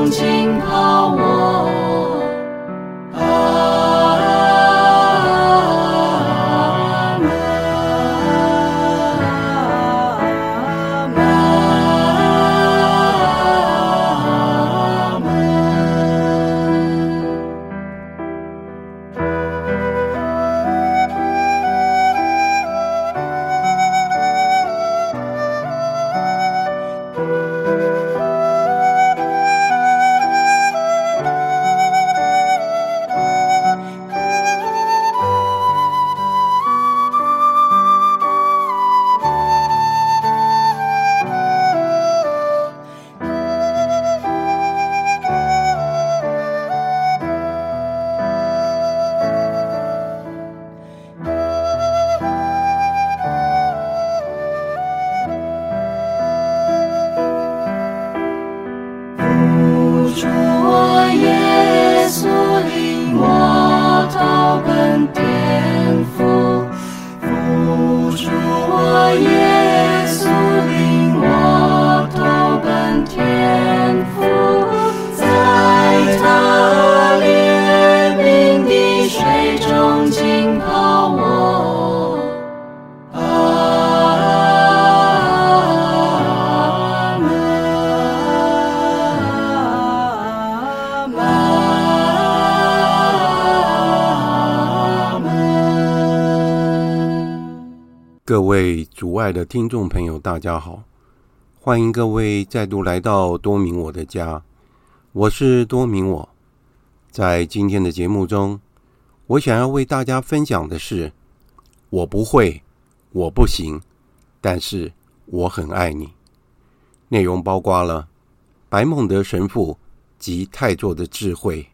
中浸泡我。主我，耶稣领我投奔天父，位主爱的听众朋友，大家好，欢迎各位再度来到多明我的家，我是多明我。在今天的节目中，我想要为大家分享的是：我不会，我不行，但是我很爱你。内容包括了白孟德神父及太座的智慧，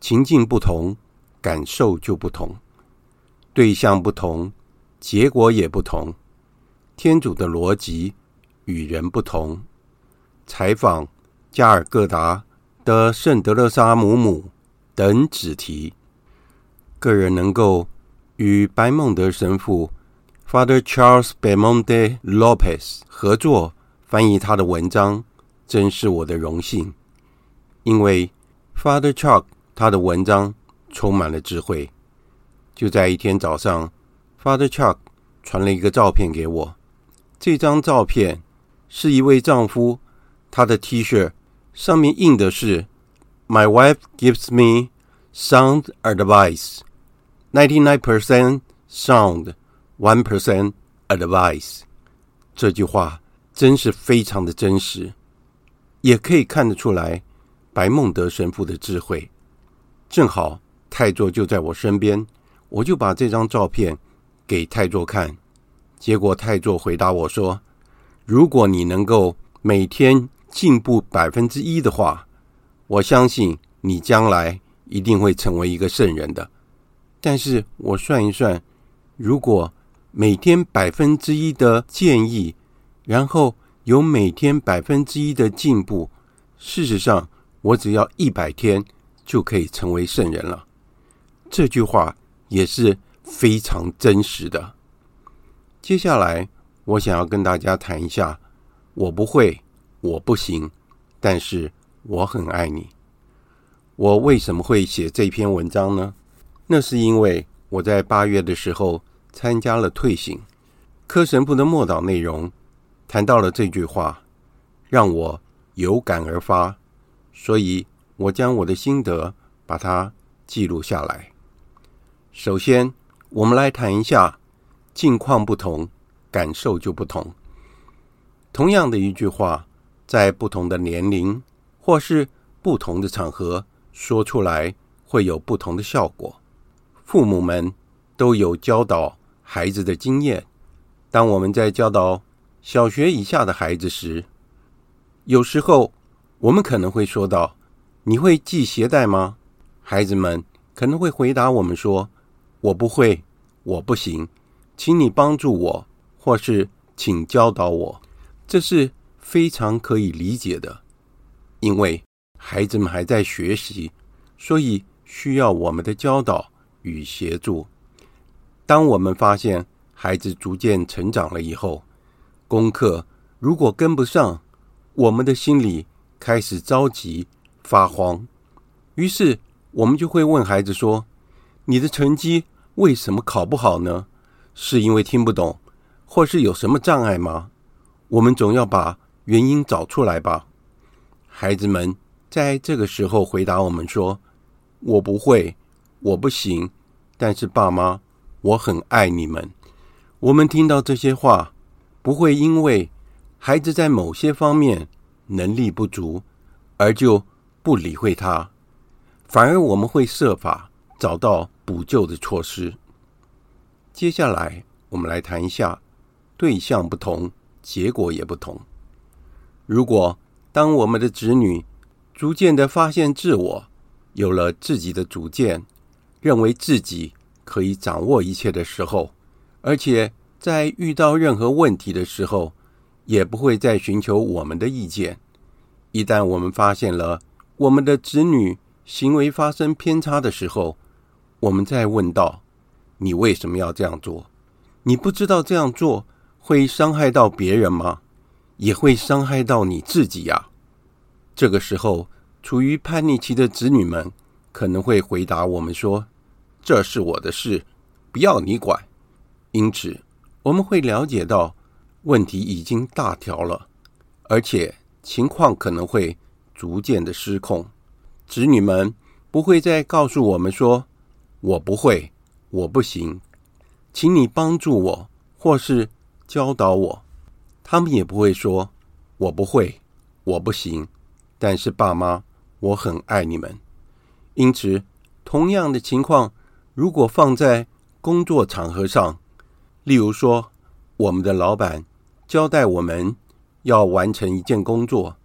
情境不同，感受就不同，对象不同。结果也不同，天主的逻辑与人不同。采访加尔各答的圣德肋撒姆母等子题，个人能够与白孟德神父 Father Charles Belmonte Lopez 合作翻译他的文章，真是我的荣幸。因为 Father Chuck 他的文章充满了智慧。就在一天早上。Father Chuck 传了一个照片给我，这张照片是一位丈夫，他的 T 恤上面印的是 “My wife gives me sound advice, ninety-nine percent sound, one percent advice”。这句话真是非常的真实，也可以看得出来白孟德神父的智慧。正好太座就在我身边，我就把这张照片。给太座看，结果太座回答我说：“如果你能够每天进步百分之一的话，我相信你将来一定会成为一个圣人的。”但是我算一算，如果每天百分之一的建议，然后有每天百分之一的进步，事实上我只要一百天就可以成为圣人了。这句话也是。非常真实的。接下来，我想要跟大家谈一下，我不会，我不行，但是我很爱你。我为什么会写这篇文章呢？那是因为我在八月的时候参加了退行科神部的默祷内容谈到了这句话，让我有感而发，所以我将我的心得把它记录下来。首先，我们来谈一下境况不同，感受就不同。同样的一句话，在不同的年龄或是不同的场合说出来，会有不同的效果。父母们都有教导孩子的经验。当我们在教导小学以下的孩子时，有时候我们可能会说到：“你会系鞋带吗？”孩子们可能会回答我们说：“我不会，我不行，请你帮助我，或是请教导我。”这是非常可以理解的，因为孩子们还在学习，所以需要我们的教导与协助。当我们发现孩子逐渐成长了以后，功课如果跟不上，我们的心里开始着急发慌，于是我们就会问孩子说：“你的成绩为什么考不好呢？是因为听不懂，或是有什么障碍吗？”我们总要把原因找出来吧。孩子们在这个时候回答我们说：“我不会，我不行。”但是爸妈，我很爱你们。我们听到这些话，不会因为孩子在某些方面能力不足而就不理会他，反而我们会设法找到补救的措施。接下来，我们来谈一下对象不同。结果也不同。如果当我们的子女逐渐的发现自我，有了自己的主见，认为自己可以掌握一切的时候，而且在遇到任何问题的时候，也不会再寻求我们的意见。一旦我们发现了我们的子女行为发生偏差的时候，我们再问道：“你为什么要这样做？你不知道这样做？”会伤害到别人吗？也会伤害到你自己呀。这个时候，处于叛逆期的子女们可能会回答我们说：“这是我的事，不要你管。”因此，我们会了解到问题已经大条了，而且情况可能会逐渐的失控。子女们不会再告诉我们说：“我不会，我不行，请你帮助我，或是。”教导我，他们也不会说“我不会，我不行”。但是爸妈，我很爱你们。因此，同样的情况，如果放在工作场合上，例如说，我们的老板交代我们要完成一件工作，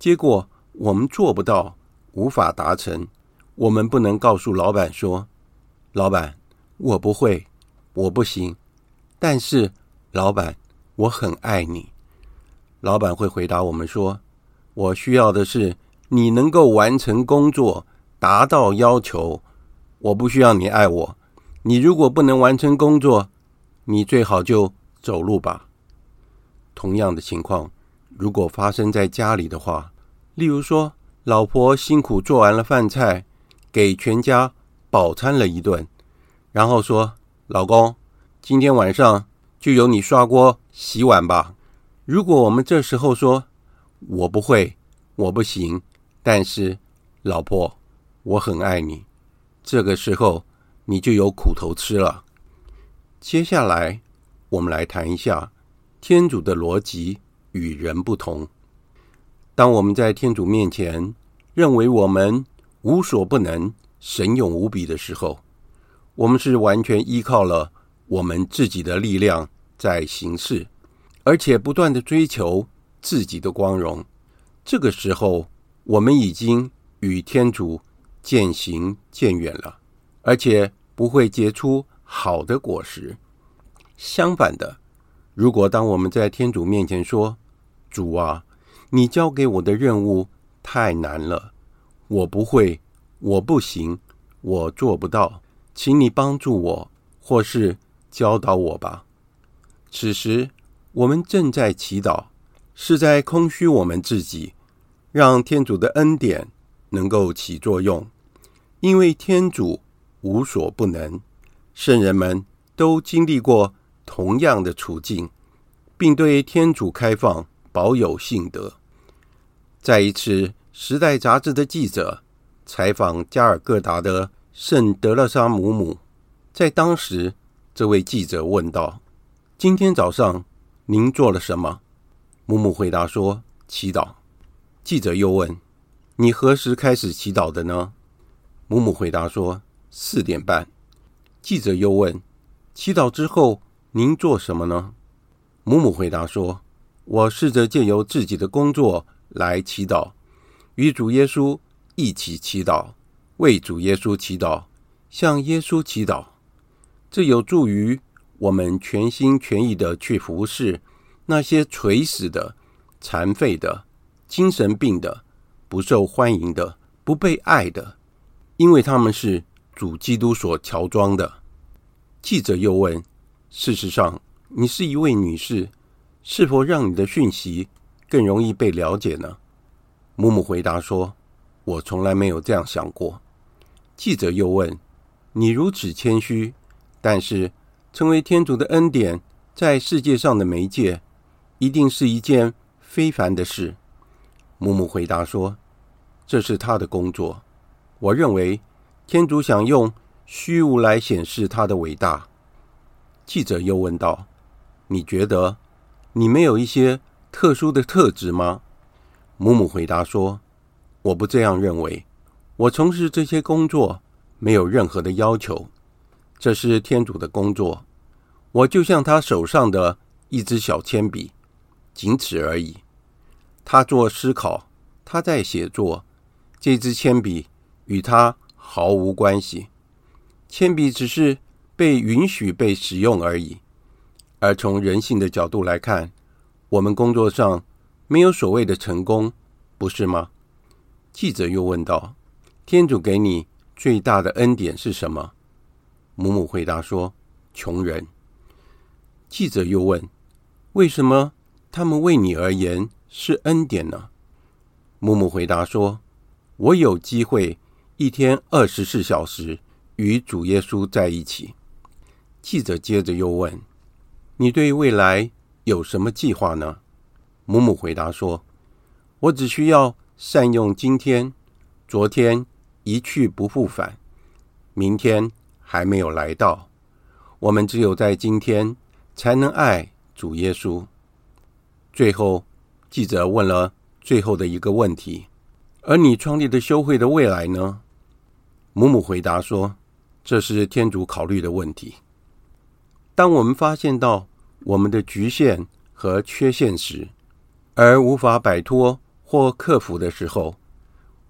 结果我们做不到，无法达成，我们不能告诉老板说：“老板，我不会，我不行。”但是。老板，我很爱你。老板会回答我们说：“我需要的是你能够完成工作，达到要求。我不需要你爱我。你如果不能完成工作，你最好就走路吧。”同样的情况，如果发生在家里的话，例如说，老婆辛苦做完了饭菜，给全家饱餐了一顿，然后说：“老公，今天晚上。”就由你刷锅洗碗吧。如果我们这时候说“我不会，我不行”，但是老婆，我很爱你，这个时候你就有苦头吃了。接下来，我们来谈一下天主的逻辑与人不同。当我们在天主面前认为我们无所不能、神勇无比的时候，我们是完全依靠了。我们自己的力量在行事，而且不断的追求自己的光荣。这个时候，我们已经与天主渐行渐远了，而且不会结出好的果实。相反的，如果当我们在天主面前说：“主啊，你交给我的任务太难了，我不会，我不行，我做不到，请你帮助我，或是……”教导我吧。此时，我们正在祈祷，是在空虚我们自己，让天主的恩典能够起作用。因为天主无所不能，圣人们都经历过同样的处境，并对天主开放，保有信德。在一次《时代》杂志的记者采访加尔各答的圣德勒莎姆姆，在当时。这位记者问道：“今天早上您做了什么？姆姆回答说：“祈祷。”记者又问：“你何时开始祈祷的呢？”姆姆回答说：“四点半。”记者又问：“祈祷之后您做什么呢？”姆姆回答说：“我试着借由自己的工作来祈祷，与主耶稣一起祈祷，为主耶稣祈祷，向耶稣祈祷。这有助于我们全心全意的去服侍那些垂死的、残废的、精神病的、不受欢迎的、不被爱的，因为他们是主基督所乔装的。”记者又问：“事实上，”你是一位女士，是否让你的讯息更容易被了解呢？木木回答说：“我从来没有这样想过。”记者又问：“你如此谦虚，但是成为天主的恩典在世界上的媒介，一定是一件非凡的事。”母母回答说：“这是他的工作。我认为天主想用虚无来显示他的伟大。”记者又问道。你觉得你没有一些特殊的特质吗？母母回答说：“我不这样认为。我从事这些工作没有任何的要求，这是天主的工作。我就像他手上的一支小铅笔，仅此而已。他做思考，他在写作，这支铅笔与他毫无关系。铅笔只是被允许被使用而已。”而从人性的角度来看，我们工作上没有所谓的成功，不是吗？记者又问道：“天主给你最大的恩典是什么？”母母回答说：“穷人。”记者又问：“为什么他们为你而言是恩典呢？”母母回答说：“我有机会一天二十四小时与主耶稣在一起。”记者接着又问。你对未来有什么计划呢？母母回答说：“我只需要善用今天，昨天一去不复返，明天还没有来到。我们只有在今天才能爱主耶稣。”最后，记者问了最后的一个问题：“而你创立的修会的未来呢？”母母回答说：“这是天主考虑的问题。当我们发现到。”我们的局限和缺陷时，而无法摆脱或克服的时候，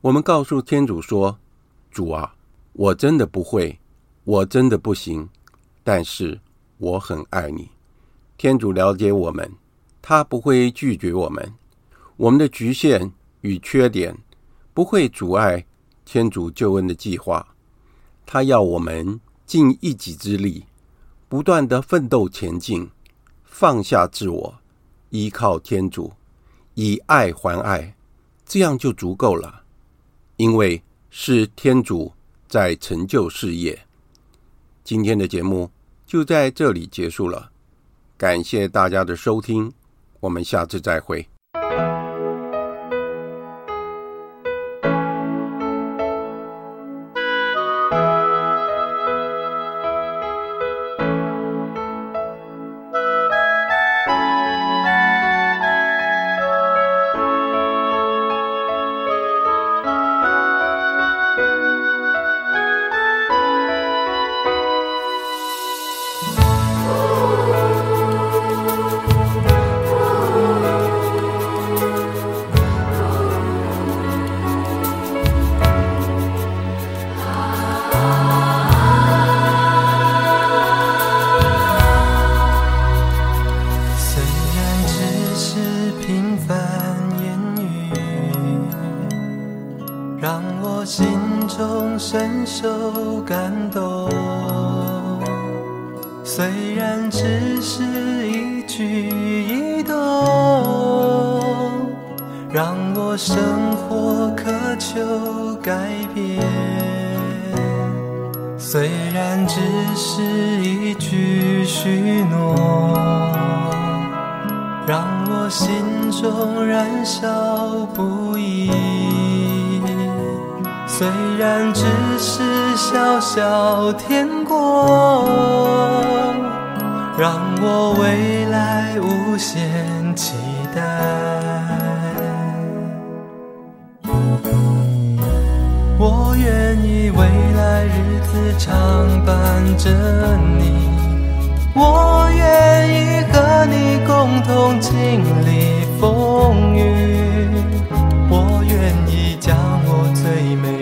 我们告诉天主说：“主啊，我真的不会，我真的不行，但是我很爱你。”天主了解我们，他不会拒绝我们。我们的局限与缺点不会阻碍天主救恩的计划。他要我们尽一己之力，不断的奋斗前进。放下自我，依靠天主，以爱还爱，这样就足够了。因为是天主在成就事业。今天的节目就在这里结束了，感谢大家的收听，我们下次再会。生活渴求改变；虽然只是一句许诺，让我心中燃烧不已；虽然只是小小天国。让我未来无限期时常伴着你，我愿意和你共同经历风雨，我愿意将我最美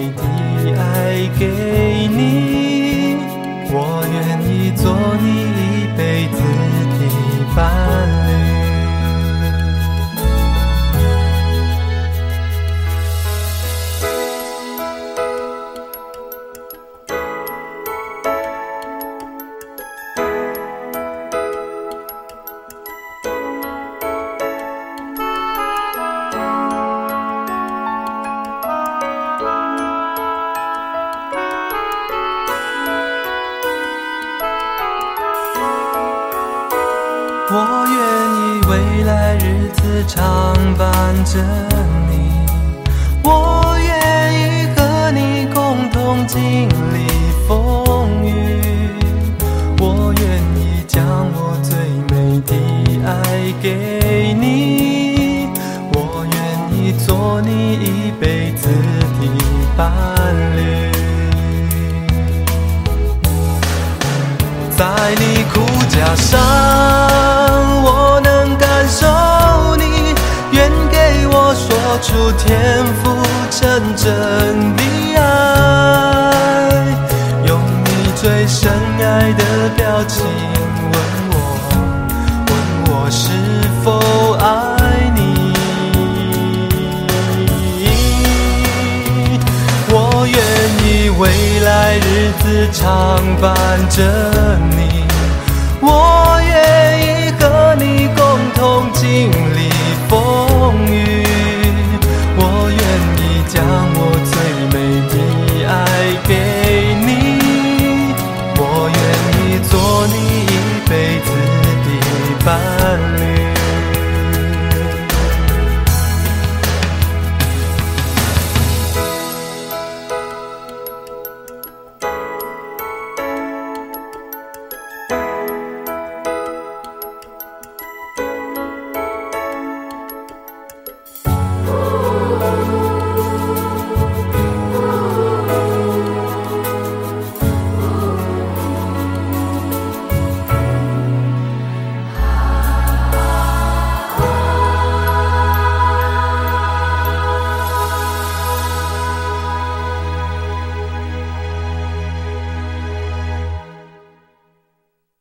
爱给你，我愿意做你一辈子的伴侣，在你骨架上。我能感受你，愿给我说出天赋真正的爱，用你最深爱的表情日子常伴着你，